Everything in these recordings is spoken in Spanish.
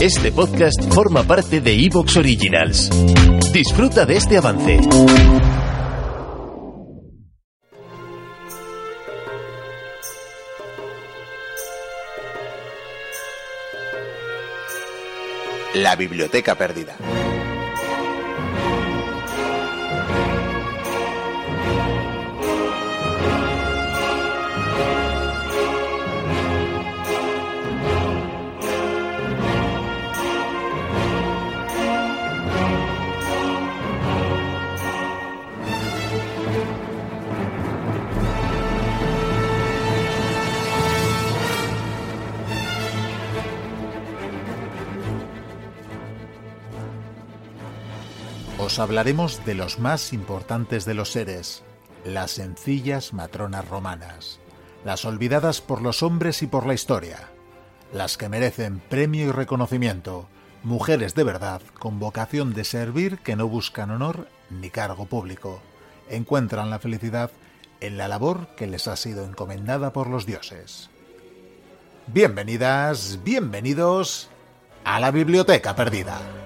Este podcast forma parte de Evox Originals. Disfruta de este avance. La biblioteca perdida. Os hablaremos de los más importantes de los seres, las sencillas matronas romanas, las olvidadas por los hombres y por la historia, las que merecen premio y reconocimiento, mujeres de verdad con vocación de servir que no buscan honor ni cargo público, encuentran la felicidad en la labor que les ha sido encomendada por los dioses. Bienvenidas, bienvenidos a la Biblioteca Perdida.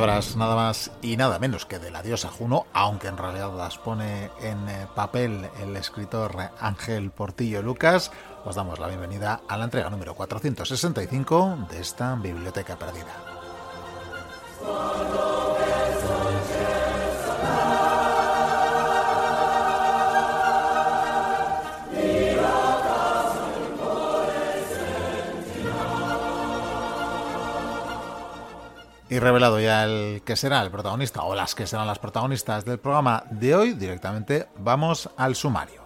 Palabras nada más y nada menos que de la diosa Juno, aunque en realidad las pone en eh, papel el escritor Ángel Portillo Lucas, os damos la bienvenida a la entrega número 465 de esta biblioteca perdida. Y revelado ya el que será el protagonista o las que serán las protagonistas del programa de hoy, directamente vamos al sumario.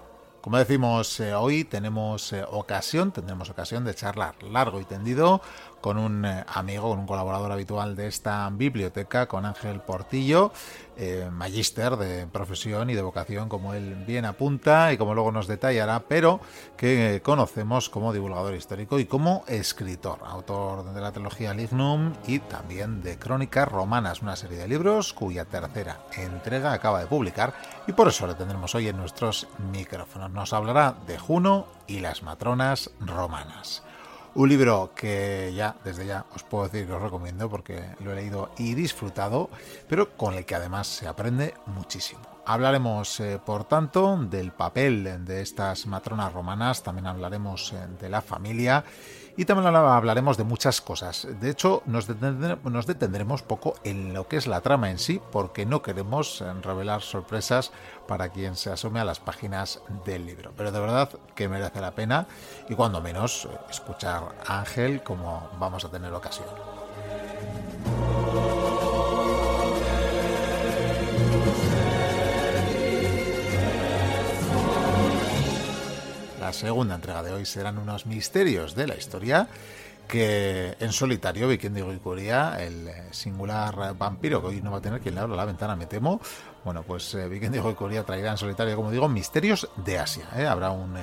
Como decimos, eh, hoy tenemos eh, ocasión, tendremos ocasión de charlar largo y tendido con un eh, amigo, con un colaborador habitual de esta biblioteca, con Ángel Portillo, magíster de profesión y de vocación, como él bien apunta y como luego nos detallará, pero que conocemos como divulgador histórico y como escritor, autor de la trilogía Lignum y también de Crónicas Romanas, una serie de libros cuya tercera entrega acaba de publicar y por eso le tendremos hoy en nuestros micrófonos. Nos hablará de Juno y las matronas romanas. Un libro que ya, desde ya, os puedo decir que os recomiendo porque lo he leído y disfrutado, pero con el que además se aprende muchísimo. Hablaremos, eh, por tanto, del papel de estas matronas romanas, también hablaremos eh, de la familia y también hablaremos de muchas cosas. De hecho, nos, detendremos poco en lo que es la trama en sí, porque no queremos eh, revelar sorpresas para quien se asome a las páginas del libro. Pero de verdad que merece la pena y cuando menos escuchar a Ángel como vamos a tener ocasión. Segunda entrega de hoy serán unos misterios de la historia que en solitario Vikindigo y Curia, el eh, singular vampiro que hoy no va a tener quien le abra la ventana, me temo, bueno, pues eh, Vikindigo y Curia traerá en solitario, como digo, misterios de Asia. ¿eh? Habrá un,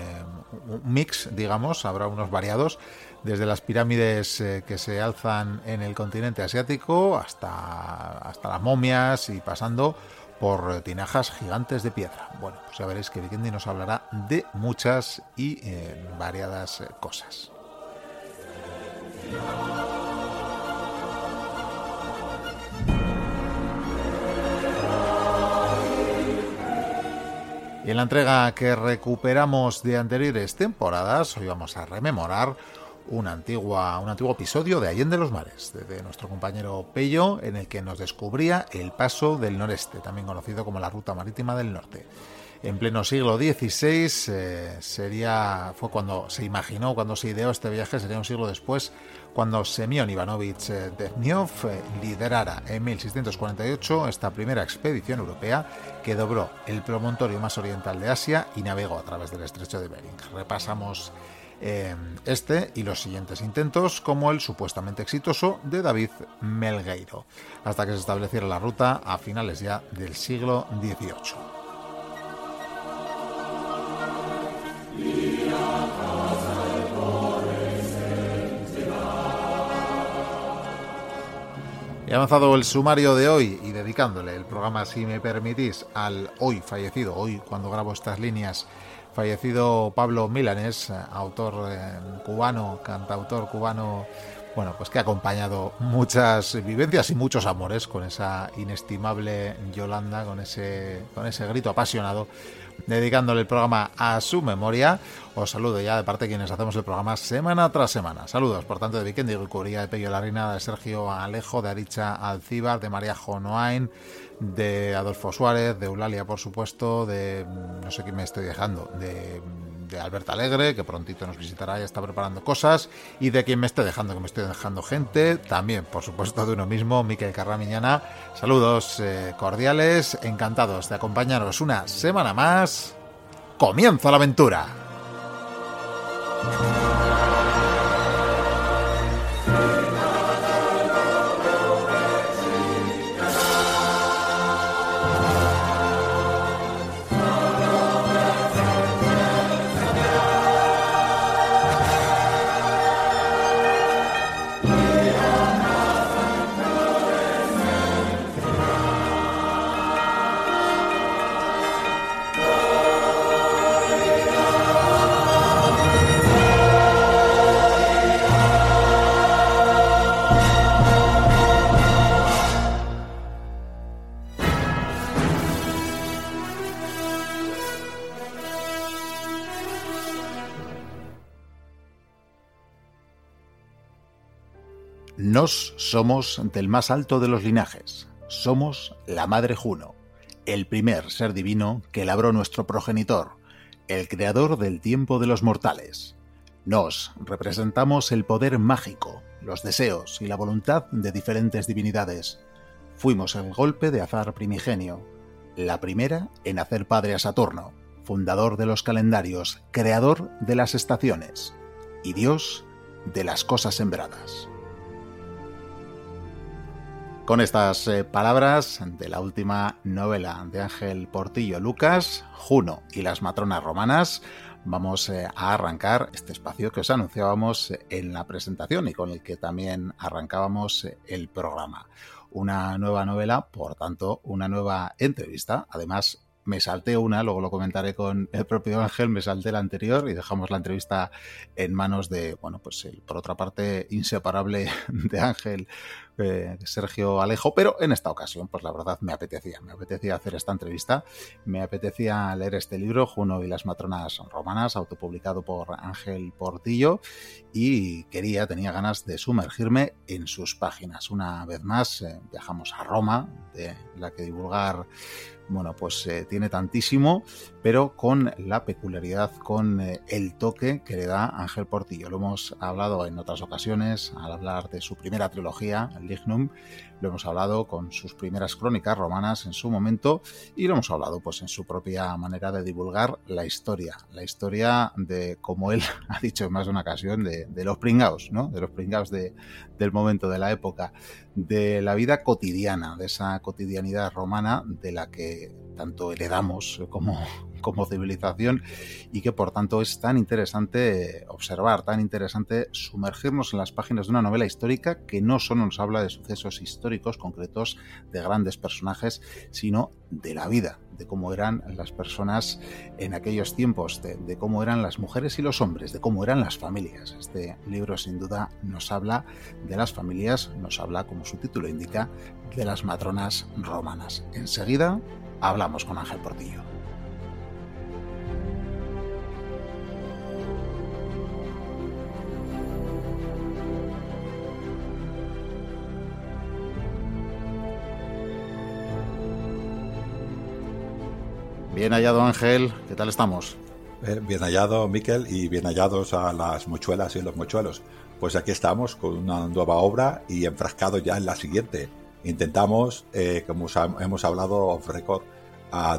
un, mix, digamos, habrá unos variados, desde las pirámides que se alzan en el continente asiático hasta, hasta las momias y pasando por tinajas gigantes de piedra. Bueno, pues ya veréis que Vikendi nos hablará de muchas y eh, variadas eh, cosas. Y en la entrega que recuperamos de anteriores temporadas, hoy vamos a rememorar un, antigua, un antiguo episodio de Allende los Mares, de, nuestro compañero Pello, en el que nos descubría el paso del noreste, también conocido como la ruta marítima del norte. En pleno siglo XVI eh, sería, fue cuando se imaginó, cuando se ideó este viaje, sería un siglo después, cuando Semyon Ivanovich eh, eh, liderara en 1648 esta primera expedición europea que dobró el promontorio más oriental de Asia y navegó a través del estrecho de Bering. Repasamos este y los siguientes intentos, como el supuestamente exitoso de David Melgueiro, hasta que se estableciera la ruta a finales ya del siglo XVIII. He avanzado el sumario de hoy y dedicándole el programa, si me permitís, al hoy fallecido, hoy cuando grabo estas líneas, fallecido Pablo Milanés, autor eh, cubano, cantautor cubano, bueno, pues que ha acompañado muchas vivencias y muchos amores con esa inestimable Yolanda, con ese, con ese grito apasionado dedicándole el programa a su memoria. Os saludo ya de parte de quienes hacemos el programa semana tras semana. Saludos, por tanto, de Vikendi Curía, de Pello Larina, de Sergio Alejo, de Aricha Alcíbar, de María Jonoain, de Adolfo Suárez, de Eulalia, por supuesto, de no sé quién me estoy dejando, de de Alberta Alegre, que prontito nos visitará y está preparando cosas, y de quien me esté dejando, que me estoy dejando gente, también, por supuesto, de uno mismo, Miquel Carramiñana. Saludos eh, cordiales, encantados de acompañaros una semana más. ¡Comienza la aventura! Nos somos del más alto de los linajes, somos la Madre Juno, el primer ser divino que labró nuestro progenitor, el creador del tiempo de los mortales. Nos representamos el poder mágico, los deseos y la voluntad de diferentes divinidades. Fuimos el golpe de azar primigenio, la primera en hacer padre a Saturno, fundador de los calendarios, creador de las estaciones y Dios de las cosas sembradas. Con estas eh, palabras de la última novela de Ángel Portillo Lucas, Juno y las matronas romanas, vamos eh, a arrancar este espacio que os anunciábamos en la presentación y con el que también arrancábamos el programa. Una nueva novela, por tanto, una nueva entrevista, además me salté una, luego lo comentaré con el propio Ángel, me salté la anterior y dejamos la entrevista en manos de, bueno, pues por otra parte, inseparable de Ángel, Sergio Alejo, pero en esta ocasión, pues la verdad me apetecía, me apetecía hacer esta entrevista, me apetecía leer este libro, Juno y las matronas romanas, autopublicado por Ángel Portillo, y quería, tenía ganas de sumergirme en sus páginas. Una vez más, eh, viajamos a Roma, de la que divulgar bueno, pues eh, tiene tantísimo, pero con la peculiaridad, con eh, el toque que le da Ángel Portillo. Lo hemos hablado en otras ocasiones al hablar de su primera trilogía, Lo hemos hablado con sus primeras crónicas romanas en su momento y lo hemos hablado pues en su propia manera de divulgar la historia, la historia de, como él ha dicho en más de una ocasión, de, los pringaos, ¿no? De los pringaos de, del momento, de la época, de la vida cotidiana, de esa cotidianidad romana de la que tanto heredamos como, como civilización y que por tanto es tan interesante observar, tan interesante sumergirnos en las páginas de una novela histórica que no solo nos habla de sucesos históricos concretos de grandes personajes, sino de la vida, de cómo eran las personas en aquellos tiempos, de, cómo eran las mujeres y los hombres, de cómo eran las familias. Este libro sin duda nos habla de las familias, nos habla, como su título indica, de las matronas romanas. Enseguida hablamos con Ángel Portillo. Bien hallado Ángel, ¿qué tal estamos? Eh, bien hallado Miquel y bien hallados a las mochuelas y los mochuelos. Pues aquí estamos con una nueva obra y enfrascado ya en la siguiente. Intentamos, eh, como hemos hablado off record,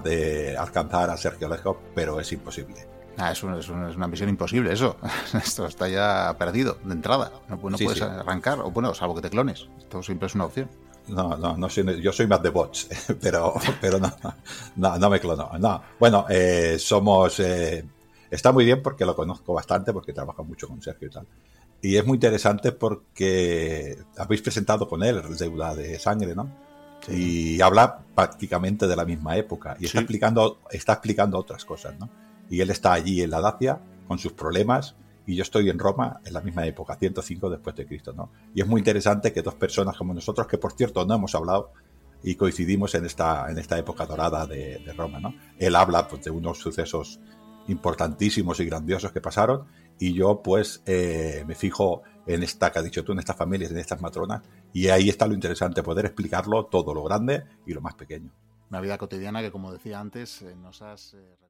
de alcanzar a Sergio Lejos, pero es imposible. Ah, es, una misión imposible eso. Esto está ya perdido de entrada. No, puedes arrancar, o bueno, salvo que te clones. Esto siempre es una opción. No, no, no yo soy más de bots, pero, pero no, no, no me clono. No. Bueno, eh, somos. Eh, está muy bien porque lo conozco bastante, porque trabajo mucho con Sergio y tal. Y es muy interesante porque habéis presentado con él Deuda de Sangre, ¿no? Y habla prácticamente de la misma época. Y está, explicando, está explicando otras cosas, ¿no? Y él está allí en la Dacia con sus problemas y yo estoy en Roma en la misma época, 105 después de Cristo, ¿no? Y es muy interesante que dos personas como nosotros, que por cierto no hemos hablado y coincidimos en esta, en esta época dorada de, Roma, ¿no? Él habla pues, de unos sucesos importantísimos y grandiosos que pasaron y yo pues eh, me fijo en esta que has dicho tú, en estas familias, en estas matronas y ahí está lo interesante, poder explicarlo todo lo grande y lo más pequeño. Una vida cotidiana que como decía antes eh, nos has... Eh,